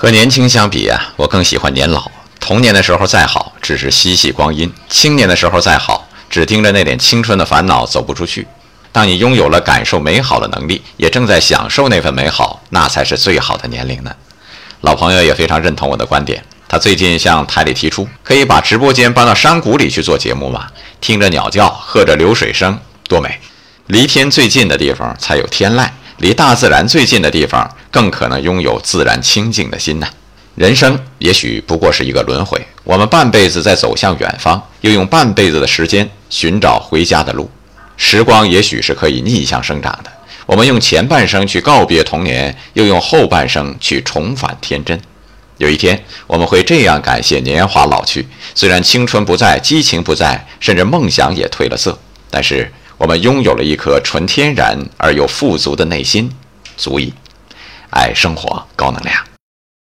和年轻相比啊，我更喜欢年老。童年的时候再好，只是嬉戏光阴；青年的时候再好，只盯着那点青春的烦恼走不出去。当你拥有了感受美好的能力，也正在享受那份美好，那才是最好的年龄呢。老朋友也非常认同我的观点，他最近向台里提出，可以把直播间搬到山谷里去做节目吗？听着鸟叫，喝着流水声，多美！离天最近的地方才有天籁。离大自然最近的地方，更可能拥有自然清净的心呐。人生也许不过是一个轮回，我们半辈子在走向远方，又用半辈子的时间寻找回家的路。时光也许是可以逆向生长的，我们用前半生去告别童年，又用后半生去重返天真。有一天，我们会这样感谢年华老去，虽然青春不在，激情不在，甚至梦想也褪了色，但是。我们拥有了一颗纯天然而又富足的内心，足以爱生活，高能量。